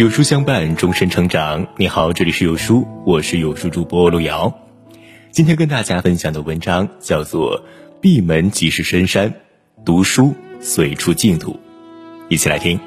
有书相伴，终身成长。你好，这里是有书，我是有书主播路遥。今天跟大家分享的文章叫做《闭门即是深山，读书随处净土》，一起来听。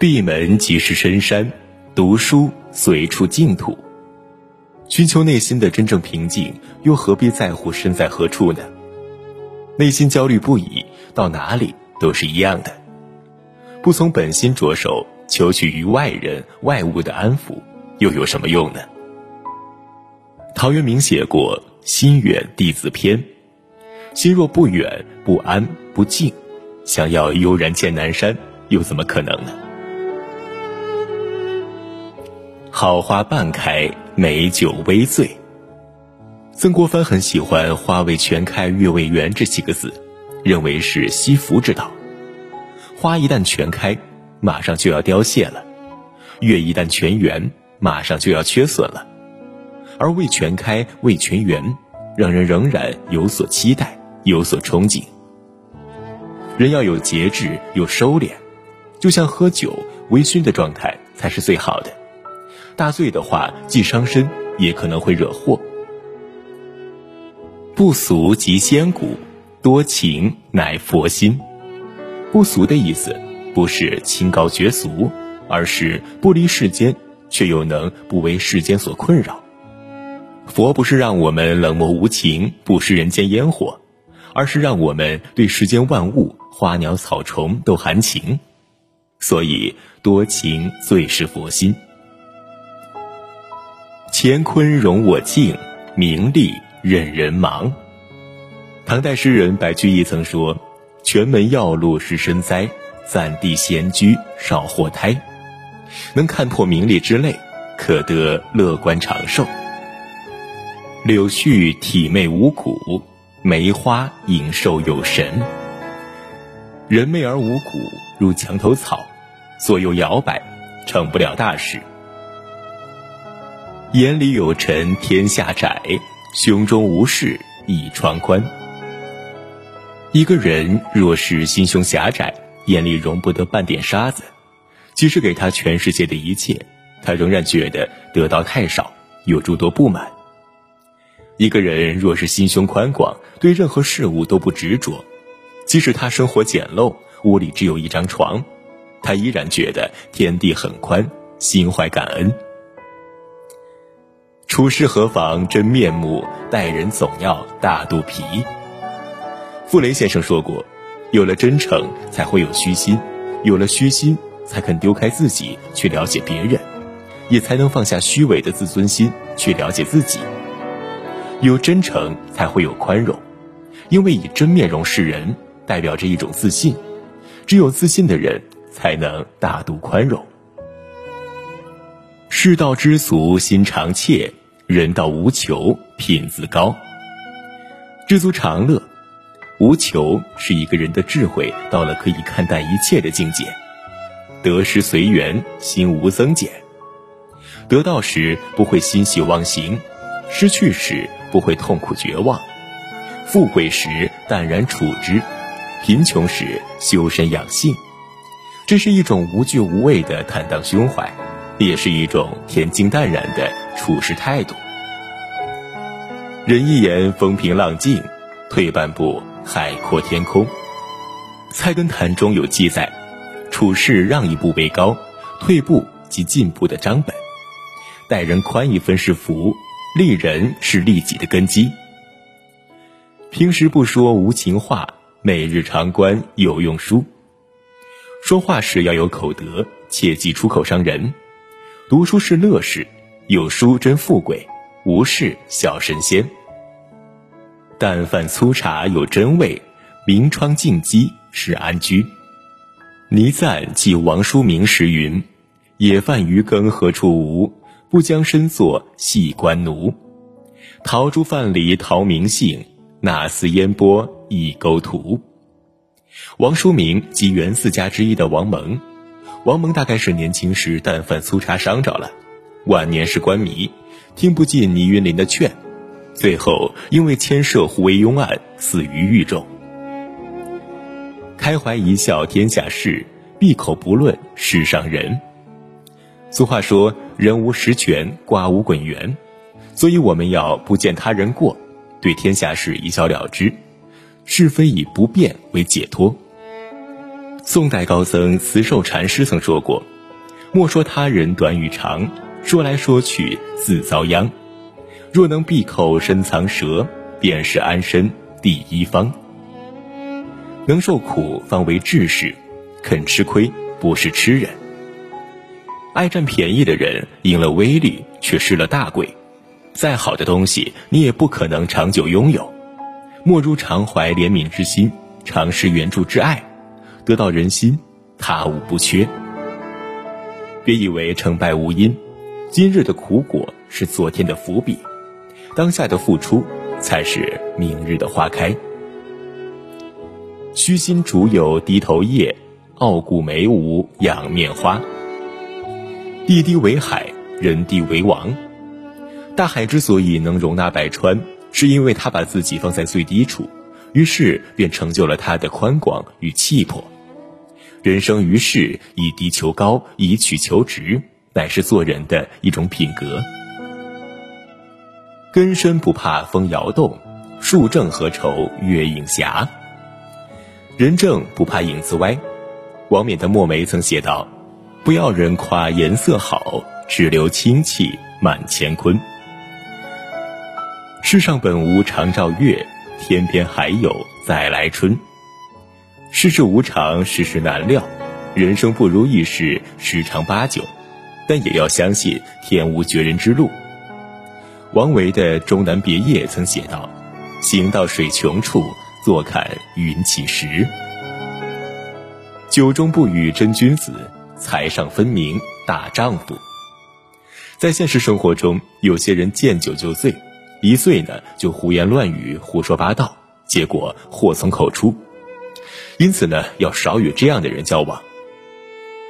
闭门即是深山，读书随处净土。寻求内心的真正平静，又何必在乎身在何处呢？内心焦虑不已，到哪里都是一样的。不从本心着手，求取于外人外物的安抚，又有什么用呢？陶渊明写过“心远地自偏”，心若不远、不安、不静，想要悠然见南山，又怎么可能呢？好花半开，美酒微醉。曾国藩很喜欢“花未全开，月未圆”这几个字，认为是惜福之道。花一旦全开，马上就要凋谢了；月一旦全圆，马上就要缺损了。而未全开、未全圆，让人仍然有所期待、有所憧憬。人要有节制、有收敛，就像喝酒，微醺的状态才是最好的。大醉的话，既伤身，也可能会惹祸。不俗即仙骨，多情乃佛心。不俗的意思，不是清高绝俗，而是不离世间，却又能不为世间所困扰。佛不是让我们冷漠无情，不食人间烟火，而是让我们对世间万物、花鸟草虫都含情。所以，多情最是佛心。乾坤容我静，名利任人忙。唐代诗人白居易曾说。全门要路是深哉，暂地闲居少祸胎。能看破名利之类，可得乐观长寿。柳絮体媚无骨，梅花影瘦有神。人媚而无骨，如墙头草，左右摇摆，成不了大事。眼里有尘天下窄，胸中无事一窗宽。一个人若是心胸狭窄，眼里容不得半点沙子，即使给他全世界的一切，他仍然觉得得到太少，有诸多不满。一个人若是心胸宽广，对任何事物都不执着，即使他生活简陋，屋里只有一张床，他依然觉得天地很宽，心怀感恩。处事何妨真面目，待人总要大肚皮。傅雷先生说过：“有了真诚，才会有虚心；有了虚心，才肯丢开自己去了解别人，也才能放下虚伪的自尊心去了解自己。有真诚，才会有宽容，因为以真面容示人，代表着一种自信。只有自信的人，才能大度宽容。世道知足心常怯，人道无求品自高。知足常乐。”无求是一个人的智慧到了可以看淡一切的境界，得失随缘，心无增减。得到时不会欣喜忘形，失去时不会痛苦绝望，富贵时淡然处之，贫穷时修身养性。这是一种无惧无畏的坦荡胸怀，也是一种恬静淡然的处事态度。人一言风平浪静，退半步。海阔天空，《菜根谭》中有记载：处事让一步为高，退步即进步的章本；待人宽一分是福，利人是利己的根基。平时不说无情话，每日常观有用书。说话时要有口德，切忌出口伤人。读书是乐事，有书真富贵，无事小神仙。淡饭粗茶有真味，明窗净几是安居。倪瓒记王叔明时云：“野饭鱼羹何处无？不将身作细官奴。陶朱饭里陶明性，哪似烟波一钩图。”王叔明即袁四家之一的王蒙。王蒙大概是年轻时淡饭粗茶伤着了，晚年是官迷，听不进倪云林的劝。最后，因为牵涉胡惟庸案，死于狱中。开怀一笑天下事，闭口不论世上人。俗话说：“人无十全，瓜无滚圆。”所以我们要不见他人过，对天下事一笑了之，是非以不变为解脱。宋代高僧慈寿禅师曾说过：“莫说他人短与长，说来说去自遭殃。若能闭口深藏舌，便是安身第一方。能受苦方为志士，肯吃亏不是痴人。爱占便宜的人，赢了威力却失了大贵。再好的东西，你也不可能长久拥有。莫如常怀怜悯之心，常施援助之爱。”得到人心，他无不缺。别以为成败无因，今日的苦果是昨天的伏笔，当下的付出才是明日的花开。虚心竹有低头叶，傲骨梅无仰面花。地低为海，人低为王。大海之所以能容纳百川，是因为它把自己放在最低处，于是便成就了它的宽广与气魄。人生于世，以低求高，以曲求直，乃是做人的一种品格。根深不怕风摇动，树正何愁月影斜。人正不怕影子歪。王冕的墨梅曾写道：“不要人夸颜色好，只留清气满乾坤。”世上本无常照月，天边还有再来春。世事无常，世事难料，人生不如意事十常八九，但也要相信天无绝人之路。王维的《终南别业》曾写道：“行到水穷处，坐看云起时。酒中不语真君子，财上分明大丈夫。”在现实生活中，有些人见酒就醉，一醉呢就胡言乱语、胡说八道，结果祸从口出。因此呢，要少与这样的人交往。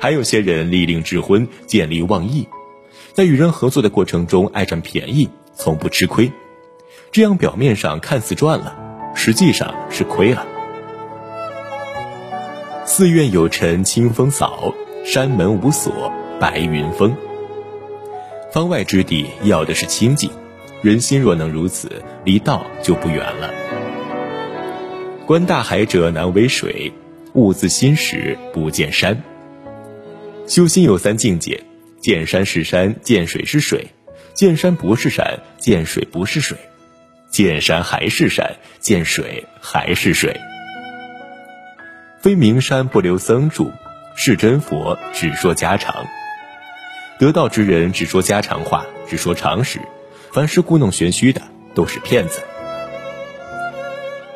还有些人利令智昏、见利忘义，在与人合作的过程中爱占便宜，从不吃亏。这样表面上看似赚了，实际上是亏了。寺院有尘清风扫，山门无锁白云封。方外之地要的是清净，人心若能如此，离道就不远了。观大海者难为水，悟自心时不见山。修心有三境界：见山是山，见水是水；见山不是山，见水不是水；见山还是山，见水还是水。非名山不留僧住，是真佛只说家常。得道之人只说家常话，只说常识，凡是故弄玄虚的都是骗子。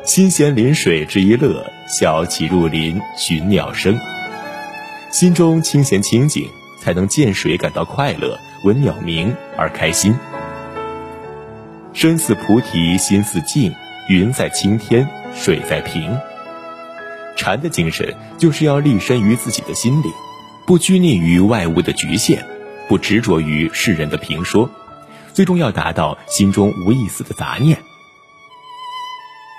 心闲临水之一乐，小起入林寻鸟声。心中清闲清静，才能见水感到快乐，闻鸟鸣而开心。身似菩提心似镜，云在青天水在瓶。禅的精神就是要立身于自己的心里，不拘泥于外物的局限，不执着于世人的评说，最终要达到心中无一丝的杂念。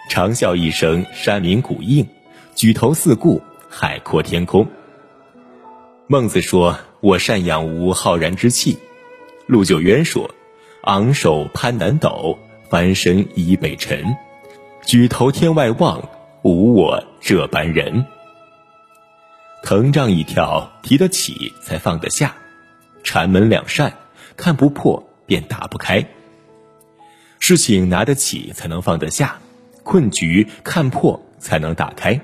长啸一声，山鸣谷应；举头四顾，海阔天空。孟子说：“我善养无浩然之气。”陆九渊说：“昂首攀南斗，翻身倚北辰。举头天外望，无我这般人。”藤杖一条，提得起才放得下；禅门两扇，看不破便打不开。事情拿得起，才能放得下。困局看破才能打开，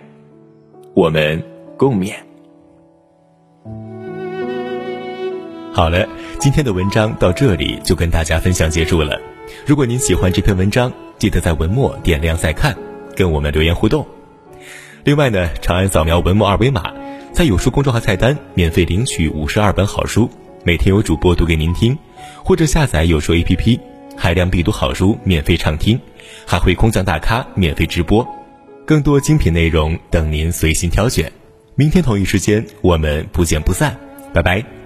我们共勉。好了，今天的文章到这里就跟大家分享结束了。如果您喜欢这篇文章，记得在文末点亮再看，跟我们留言互动。另外呢，长按扫描文末二维码，在有书公众号菜单免费领取五十二本好书，每天有主播读给您听，或者下载有书 APP。海量必读好书免费畅听，还会空降大咖免费直播，更多精品内容等您随心挑选。明天同一时间，我们不见不散，拜拜。